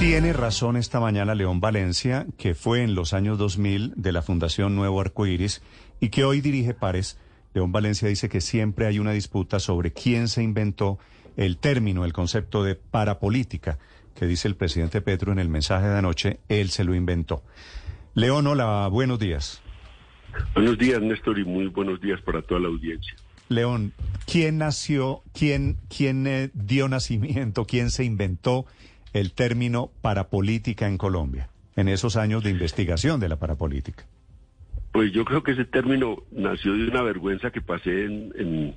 Tiene razón esta mañana León Valencia, que fue en los años 2000 de la Fundación Nuevo Arcoíris y que hoy dirige Pares. León Valencia dice que siempre hay una disputa sobre quién se inventó el término, el concepto de parapolítica, que dice el presidente Petro en el mensaje de anoche, él se lo inventó. León, hola, buenos días. Buenos días, Néstor, y muy buenos días para toda la audiencia. León, ¿quién nació, quién, quién eh, dio nacimiento, quién se inventó el término parapolítica en Colombia, en esos años de investigación de la parapolítica? Pues yo creo que ese término nació de una vergüenza que pasé en,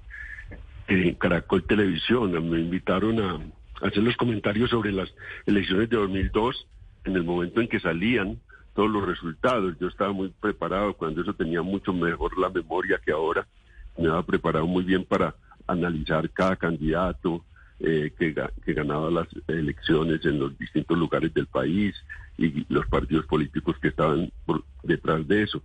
en, Caracol Televisión. Me invitaron a hacer los comentarios sobre las elecciones de 2002 en el momento en que salían todos los resultados. Yo estaba muy preparado cuando eso tenía mucho mejor la memoria que ahora. Me había preparado muy bien para analizar cada candidato, eh, que, ganaba las elecciones en los distintos lugares del país y los partidos políticos que estaban detrás de eso.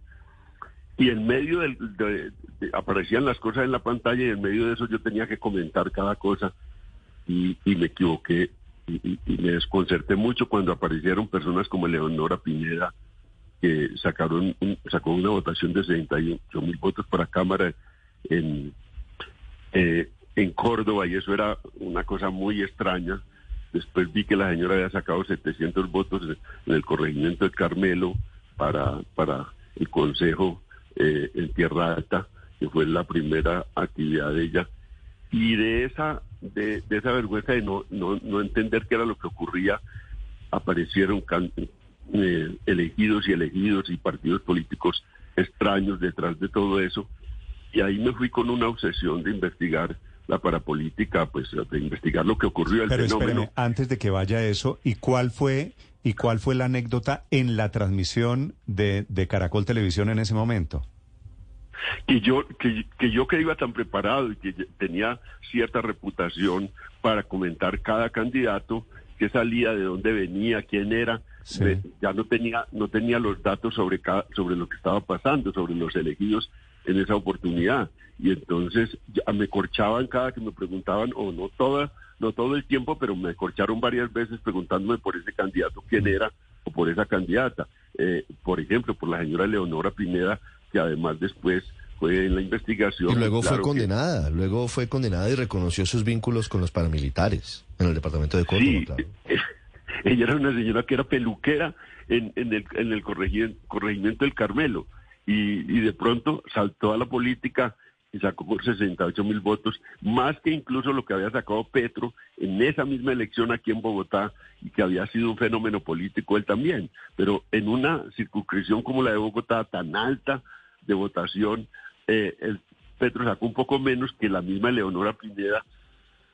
Y en medio del, de, aparecían las cosas en la pantalla y en medio de eso yo tenía que comentar cada cosa y, me equivoqué y, me desconcerté mucho cuando aparecieron personas como Leonora Pineda que sacaron sacó una votación de 68 mil votos para Cámara en, eh, en Córdoba y eso era una cosa muy extraña. Después vi que la señora había sacado 700 votos en el corregimiento de Carmelo para, para el Consejo eh, en Tierra Alta, que fue la primera actividad de ella. Y de esa, de, esa vergüenza de no, no, entender qué era lo que ocurría, aparecieron eh, elegidos y elegidos y partidos políticos extraños detrás de todo eso. Y ahí me fui con una obsesión de investigar la parapolítica, pues de investigar lo que ocurrió el Pero fenómeno. antes de que vaya eso, ¿y cuál fue y cuál fue la anécdota en la transmisión de, de Caracol Televisión en ese momento? Que yo, que, que yo que iba tan preparado y que tenía cierta reputación para comentar cada candidato, qué salía, de dónde venía, quién era, ya no tenía, no tenía los datos sobre cada, sobre lo que estaba pasando, sobre los elegidos en esa oportunidad. Y entonces ya me corchaban cada que me preguntaban, o no toda, no todo el tiempo, pero me corcharon varias veces preguntándome por ese candidato quién mm. era o por esa candidata. Eh, por ejemplo, por la señora Leonora Pineda, que además después fue en la investigación. Y luego fue condenada, luego fue condenada y reconoció sus vínculos con los paramilitares en el departamento de Córdoba. Sí, ella era una señora que era peluquera en, en el, en el corregimiento del Carmelo y, de pronto saltó a la política y sacó por 68 mil votos, más que incluso lo que había sacado Petro en esa misma elección aquí en Bogotá y que había sido un fenómeno político él también. Pero en una circunscripción como la de Bogotá, tan alta de votación, eh, el Petro sacó un poco menos que la misma Leonora Pineda,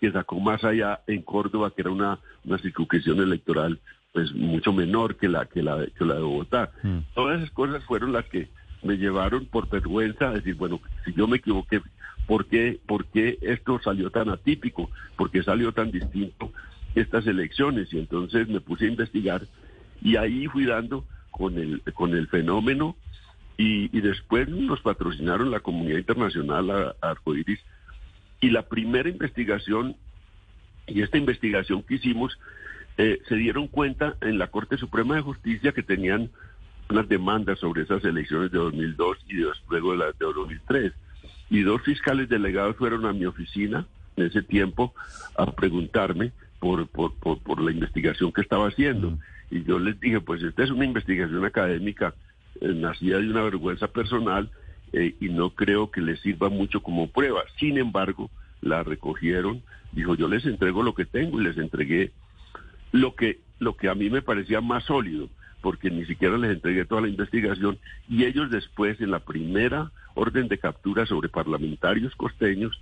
que sacó más allá en Córdoba, que era una, una circunscripción electoral pues mucho menor que la que la, que la de Bogotá. Mm. Todas esas cosas fueron las que me llevaron por vergüenza a decir, bueno, si yo me equivoqué, ¿por qué, ¿por qué esto salió tan atípico? ¿Por qué salió tan distinto estas elecciones? Y entonces me puse a investigar y ahí fui dando con el, con el fenómeno y, después nos patrocinaron la comunidad internacional a, Arcoiris y la primera investigación y esta investigación que hicimos eh, se dieron cuenta en la Corte Suprema de Justicia que tenían unas demandas sobre esas elecciones de 2002 y luego de las de 2003. Y dos fiscales delegados fueron a mi oficina en ese tiempo a preguntarme por, por, por, la investigación que estaba haciendo. Y yo les dije, pues esta es una investigación académica eh, nacida de una vergüenza personal eh, y no creo que les sirva mucho como prueba. Sin embargo, la recogieron, dijo, yo les entrego lo que tengo y les entregué lo que, lo que a mí me parecía más sólido porque ni siquiera les entregué toda la investigación y ellos después en la primera orden de captura sobre parlamentarios costeños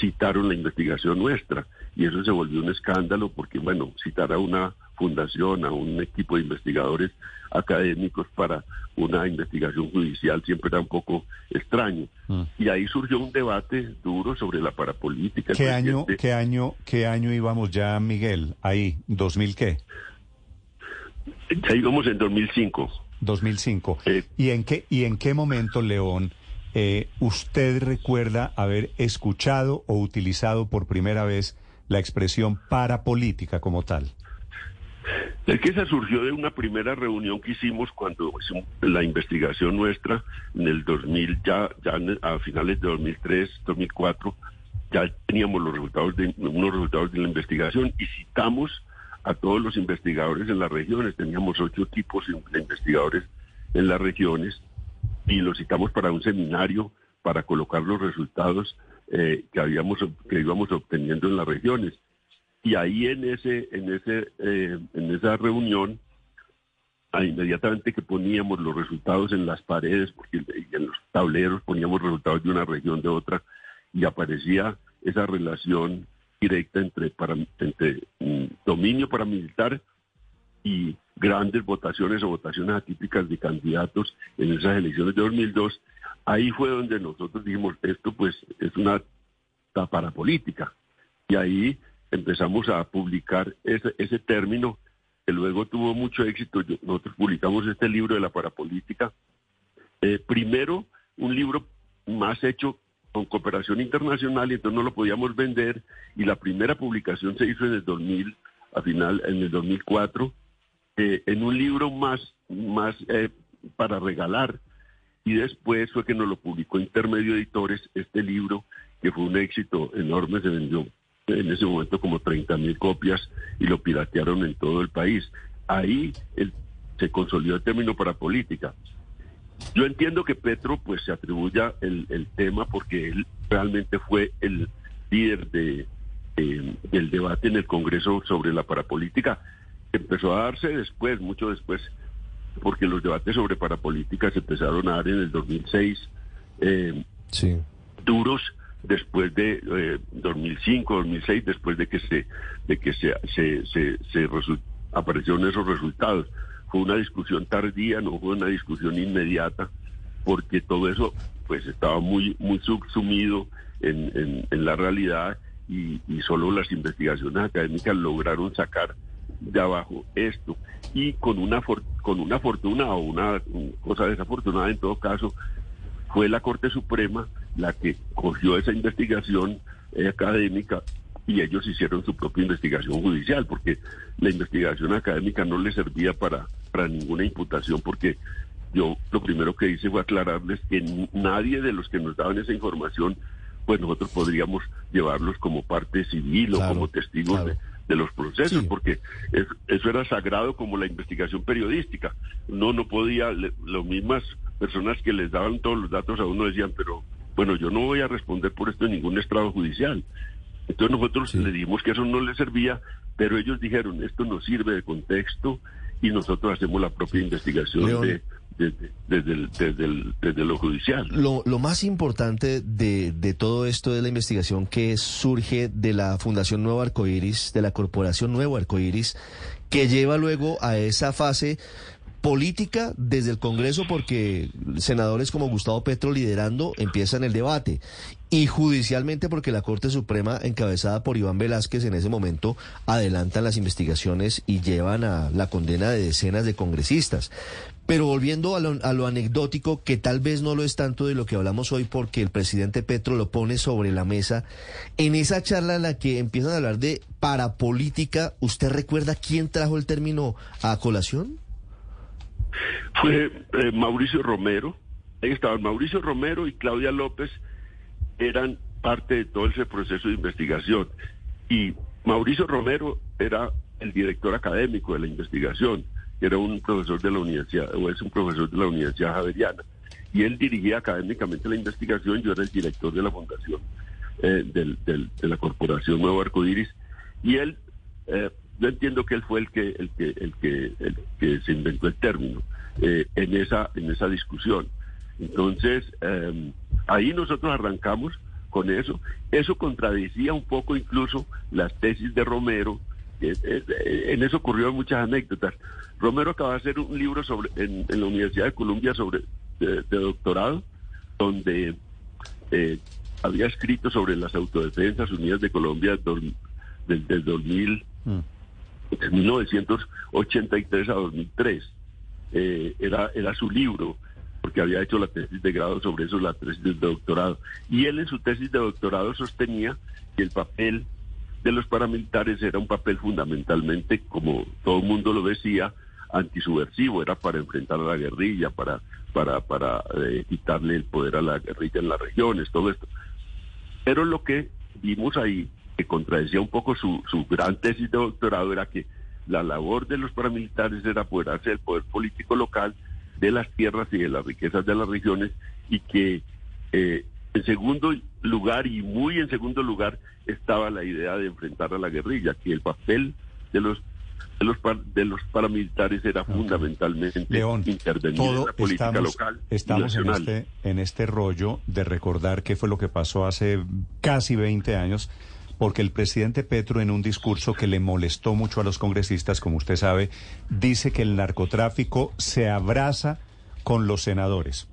citaron la investigación nuestra y eso se volvió un escándalo porque bueno, citar a una fundación, a un equipo de investigadores académicos para una investigación judicial siempre era un poco extraño. Mm. Y ahí surgió un debate duro sobre la parapolítica. ¿Qué año, qué año, qué año íbamos ya, Miguel? Ahí, ¿2000 qué? Ya íbamos en 2005. 2005. ¿Y, en qué, ¿Y en qué momento, León, eh, usted recuerda haber escuchado o utilizado por primera vez la expresión parapolítica como tal? Es que esa surgió de una primera reunión que hicimos cuando la investigación nuestra en el 2000, ya, ya a finales de 2003, 2004, ya teníamos los resultados de unos resultados de la investigación y citamos a todos los investigadores en las regiones. Teníamos ocho tipos de investigadores en las regiones y los citamos para un seminario para colocar los resultados eh, que habíamos que íbamos obteniendo en las regiones y ahí en ese en ese eh, en esa reunión inmediatamente que poníamos los resultados en las paredes porque en los tableros poníamos resultados de una región de otra y aparecía esa relación directa entre mm, dominio paramilitar y grandes votaciones o votaciones atípicas de candidatos en esas elecciones de 2002 ahí fue donde nosotros dijimos esto pues es una política y ahí empezamos a publicar ese, ese término que luego tuvo mucho éxito. nosotros publicamos este libro de la parapolítica. Eh, primero, un libro más hecho con cooperación internacional y entonces no lo podíamos vender y la primera publicación se hizo en el 2000, a final, en el 2004, eh, en un libro más, más eh, para regalar y después fue que nos lo publicó Intermedio Editores, este libro que fue un éxito enorme, se vendió en ese momento como 30 mil copias y lo piratearon en todo el país. Ahí se consolidó el término para política. Yo entiendo que Petro pues se atribuya el, tema porque él realmente fue el líder de, del debate en el Congreso sobre la parapolítica. Empezó a darse después, mucho después, porque los debates sobre parapolítica se empezaron a dar en el 2006, eh, sí. duros, después de 2005, eh, 2006, después de que se de que se se, se, aparecieron esos resultados. Una discusión tardía, no fue una discusión inmediata, porque todo eso pues estaba muy muy subsumido en, la realidad y, y, solo las investigaciones académicas lograron sacar de abajo esto. Y con una con una fortuna o una cosa desafortunada en todo caso fue la Corte Suprema la que cogió esa investigación eh, académica y ellos hicieron su propia investigación judicial, porque la investigación académica no les servía para, para ninguna imputación, porque yo lo primero que hice fue aclararles que nadie de los que nos daban esa información, pues nosotros podríamos llevarlos como parte civil o como testigos de, los procesos, porque eso era sagrado como la investigación periodística. No, no podía, las mismas personas que les daban todos los datos a uno decían, pero bueno, yo no voy a responder por esto en ningún estrado judicial. Entonces nosotros le dijimos que eso no les servía, pero ellos dijeron, esto no sirve de contexto y nosotros hacemos la propia investigación de, desde, lo judicial. Lo, lo más importante de, de, todo esto de la investigación que surge de la Fundación Nuevo Arcoiris, de la Corporación Nuevo Arcoiris, que lleva luego a esa fase política desde el Congreso porque senadores como Gustavo Petro liderando empiezan el debate y judicialmente porque la Corte Suprema encabezada por Iván Velázquez en ese momento adelantan las investigaciones y llevan a la condena de decenas de congresistas. Pero volviendo a lo, a lo, anecdótico, que tal vez no lo es tanto de lo que hablamos hoy porque el presidente Petro lo pone sobre la mesa, en esa charla en la que empiezan a hablar de parapolítica, ¿usted recuerda quién trajo el término a colación? Fue eh, Mauricio Romero. Ahí estaban Mauricio Romero y Claudia López, eran parte de todo ese proceso de investigación. Y Mauricio Romero era el director académico de la investigación, era un profesor de la universidad, o es un profesor de la Universidad Javeriana. Y él dirigía académicamente la investigación, yo era el director de la fundación eh, de la Corporación Nuevo Arcoiris. Y él eh, yo entiendo que él fue el que el que el que el que se inventó el término eh, en esa en esa discusión. Entonces em, ahí nosotros arrancamos con eso. Eso contradecía un poco incluso las tesis de Romero. En eso ocurrió muchas anécdotas. Romero acaba de hacer un libro sobre en, la Universidad de Columbia sobre de, doctorado donde eh, había escrito sobre las autodefensas unidas de Colombia del, del 2000 de 1983 a 2003. Eh, era, era su libro, porque había hecho la tesis de grado sobre eso, la tesis de doctorado. Y él en su tesis de doctorado sostenía que el papel de los paramilitares era un papel fundamentalmente, como todo el mundo lo decía, antisubversivo, era para enfrentar a la guerrilla, para, para, para eh, quitarle el poder a la guerrilla en las regiones, todo esto. Pero lo que vimos ahí, que contradecía un poco su, su gran tesis de doctorado, era que la labor de los paramilitares era apoderarse del poder político local, de las tierras y de las riquezas de las regiones, y que eh, en segundo lugar, y muy en segundo lugar, estaba la idea de enfrentar a la guerrilla, que el papel de los de los, de los paramilitares era fundamentalmente intervenir en la política estamos, local. Estamos en este, en este rollo de recordar qué fue lo que pasó hace casi 20 años, porque el presidente Petro en un discurso que le molestó mucho a los congresistas, como usted sabe, dice que el narcotráfico se abraza con los senadores.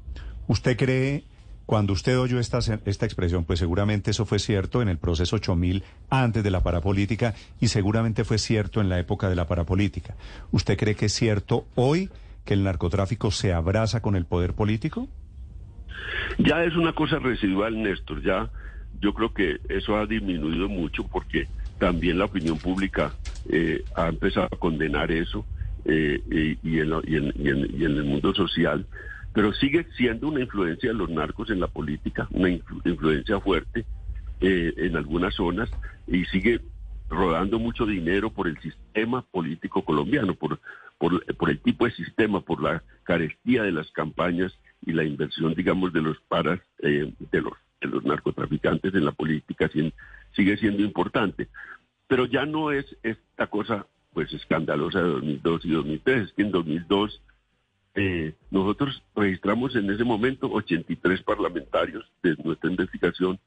¿Usted cree cuando usted oyó esta, esta expresión, pues seguramente eso fue cierto en el proceso 8000 antes de la parapolítica y seguramente fue cierto en la época de la parapolítica. ¿Usted cree que es cierto hoy que el narcotráfico se abraza con el poder político? Ya es una cosa residual, Néstor. Ya yo creo que eso ha disminuido mucho porque también la opinión pública eh, ha empezado a condenar eso eh, y, en, y, en, y en el mundo social. Pero sigue siendo una influencia de los narcos en la política, una influencia fuerte eh, en algunas zonas y sigue rodando mucho dinero por el sistema político colombiano, por, por, el tipo de sistema, por la carestía de las campañas y la inversión, digamos, de los paras, eh, de, los, de los narcotraficantes en la política, sigue siendo importante. Pero ya no es esta cosa pues escandalosa de 2002 y 2003, es que en 2002 eh, nosotros registramos en ese momento 83 parlamentarios de nuestra investigación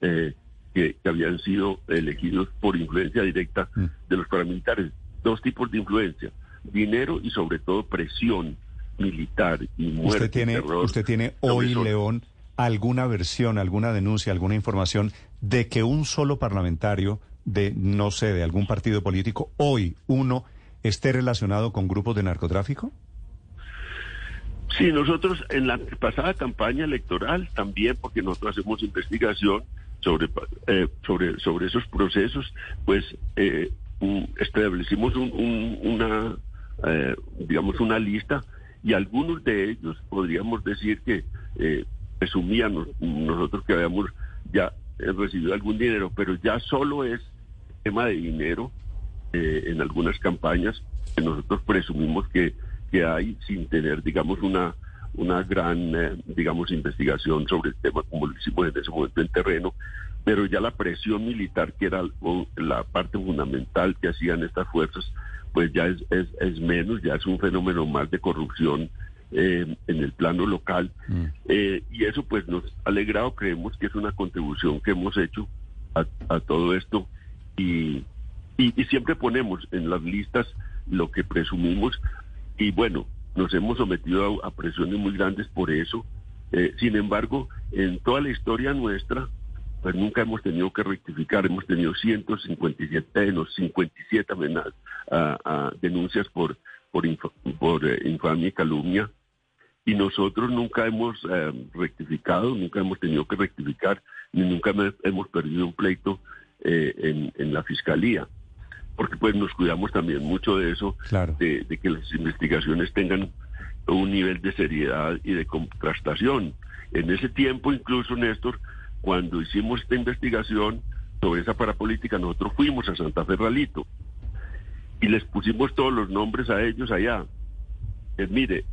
eh, que, habían sido elegidos por influencia directa mm. de los paramilitares. Dos tipos de influencia, dinero y sobre todo presión militar y muerte. ¿Usted tiene, usted tiene hoy, León, alguna versión, alguna denuncia, alguna información de que un solo parlamentario de, no sé, de algún partido político, hoy uno, esté relacionado con grupos de narcotráfico? Sí, nosotros en la pasada campaña electoral también, porque nosotros hacemos investigación sobre eh, sobre sobre esos procesos, pues eh, establecimos una eh, digamos una lista y algunos de ellos podríamos decir que presumían nosotros que habíamos ya recibido algún dinero, pero ya solo es tema de dinero en algunas campañas que nosotros presumimos que que hay sin tener, digamos, una, una gran, eh, digamos, investigación sobre el tema como lo hicimos en ese momento en terreno, pero ya la presión militar, que era la parte fundamental que hacían estas fuerzas, pues ya es, es, es menos, ya es un fenómeno más de corrupción eh, en el plano local. Mm. Eh, y eso pues nos ha alegrado, creemos que es una contribución que hemos hecho a, a todo esto y, y, y siempre ponemos en las listas lo que presumimos y bueno, nos hemos sometido a, presiones muy grandes por eso. Eh, sin embargo, en toda la historia nuestra, pues nunca hemos tenido que rectificar. Hemos tenido 157, no, 57 amenazas, a, denuncias por, por, por eh, infamia y calumnia. Y nosotros nunca hemos eh, rectificado, nunca hemos tenido que rectificar, ni nunca hemos perdido un pleito en, en la fiscalía porque pues nos cuidamos también mucho de eso, de, que las investigaciones tengan un nivel de seriedad y de contrastación. En ese tiempo, incluso, Néstor, cuando hicimos esta investigación sobre esa parapolítica, nosotros fuimos a Santa Fe Ralito y les pusimos todos los nombres a ellos allá. Eh, mire,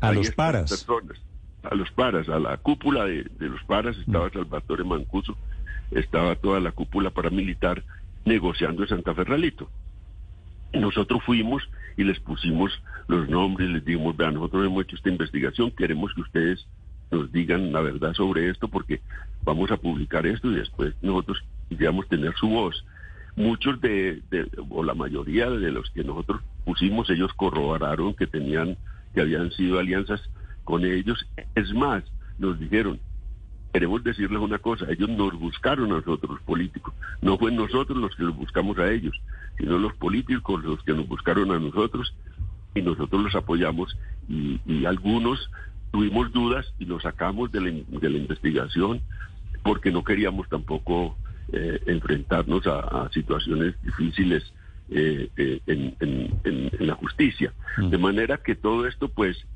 a los paras. Personas, a los paras, a la cúpula de, de los paras estaba mm. Salvatore Mancuso, estaba toda la cúpula paramilitar negociando en Santa Ferralito. Nosotros fuimos y les pusimos los nombres, les dijimos, vean, nosotros hemos hecho esta investigación, queremos que ustedes nos digan la verdad sobre esto porque vamos a publicar esto y después nosotros queríamos tener su voz. Muchos de, o la mayoría de los que nosotros pusimos, ellos corroboraron que tenían, que habían sido alianzas con ellos. Es más, nos dijeron, queremos decirles una cosa, ellos nos buscaron a nosotros los políticos, no fue nosotros los que los buscamos a ellos, sino los políticos los que nos buscaron a nosotros y nosotros los apoyamos y, algunos tuvimos dudas y los sacamos de la, investigación porque no queríamos tampoco eh, enfrentarnos a, situaciones difíciles eh, eh, en, la justicia. Mm. De manera que todo esto, pues,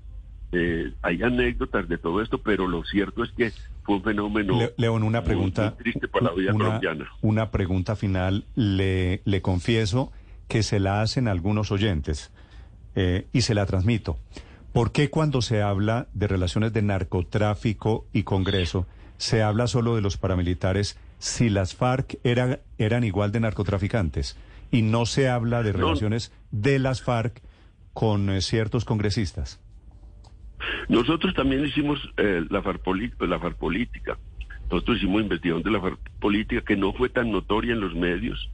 hay anécdotas de todo esto, pero lo cierto es que fue un fenómeno León, una pregunta, triste para la vida colombiana. Una pregunta final. Le, le confieso que se la hacen algunos oyentes y se la transmito. ¿Por qué cuando se habla de relaciones de narcotráfico y Congreso se habla solo de los paramilitares si las FARC eran igual de narcotraficantes y no se habla de relaciones de las FARC con eh, ciertos congresistas? Nosotros también hicimos eh, la, FARC la FARC política. Nosotros hicimos investigación de la FARC política que no fue tan notoria en los medios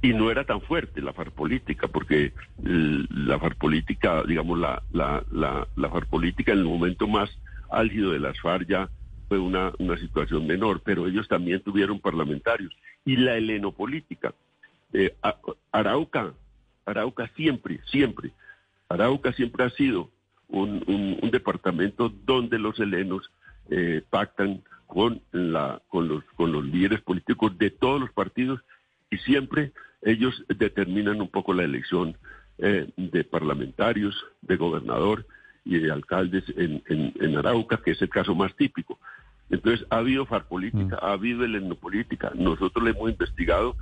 y no era tan fuerte la FARC política, porque la FARC política, digamos, la, la, la, la FARC política en el momento más álgido de las FARC ya fue una, una situación menor, pero ellos también tuvieron parlamentarios. Y la helenopolítica, eh, Arauca, Arauca siempre, siempre, Arauca siempre ha sido un, un, departamento donde los helenos eh, pactan con, la, con, los, con los líderes políticos de todos los partidos y siempre ellos determinan un poco la elección eh, de parlamentarios, de gobernador y de alcaldes en, en, Arauca, que es el caso más típico. Entonces, ha habido farpolítica, mm. ha habido helenopolítica. Nosotros le hemos investigado.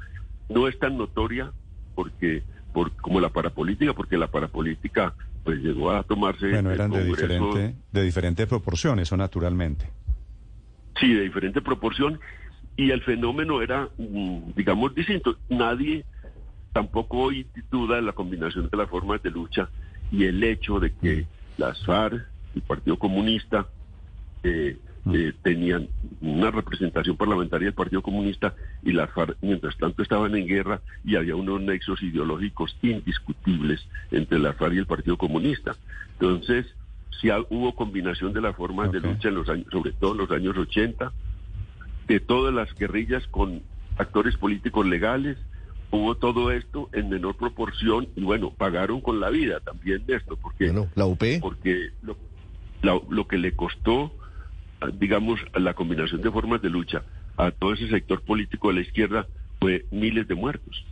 No es tan notoria porque por, como la parapolítica, porque la parapolítica pues llegó a tomarse... Bueno, eran de diferente, de diferente proporción, eso naturalmente. Sí, de diferente proporción y el fenómeno era, mm, digamos, distinto. Nadie tampoco hoy duda de la combinación de las formas de lucha y el hecho de que las FARC, el Partido Comunista, eh, eh, tenían una representación parlamentaria del Partido Comunista y las FARC, mientras tanto, estaban en guerra y había unos nexos ideológicos indiscutibles entre la FARC y el Partido Comunista. Entonces, si hubo combinación de las formas de lucha en los años, sobre todo en los años 80, de todas las guerrillas con actores políticos legales. Hubo todo esto en menor proporción y bueno, pagaron con la vida también de esto, porque, la UP. porque lo, lo que le costó, digamos, la combinación de formas de lucha a todo ese sector político de la izquierda fue miles de muertos.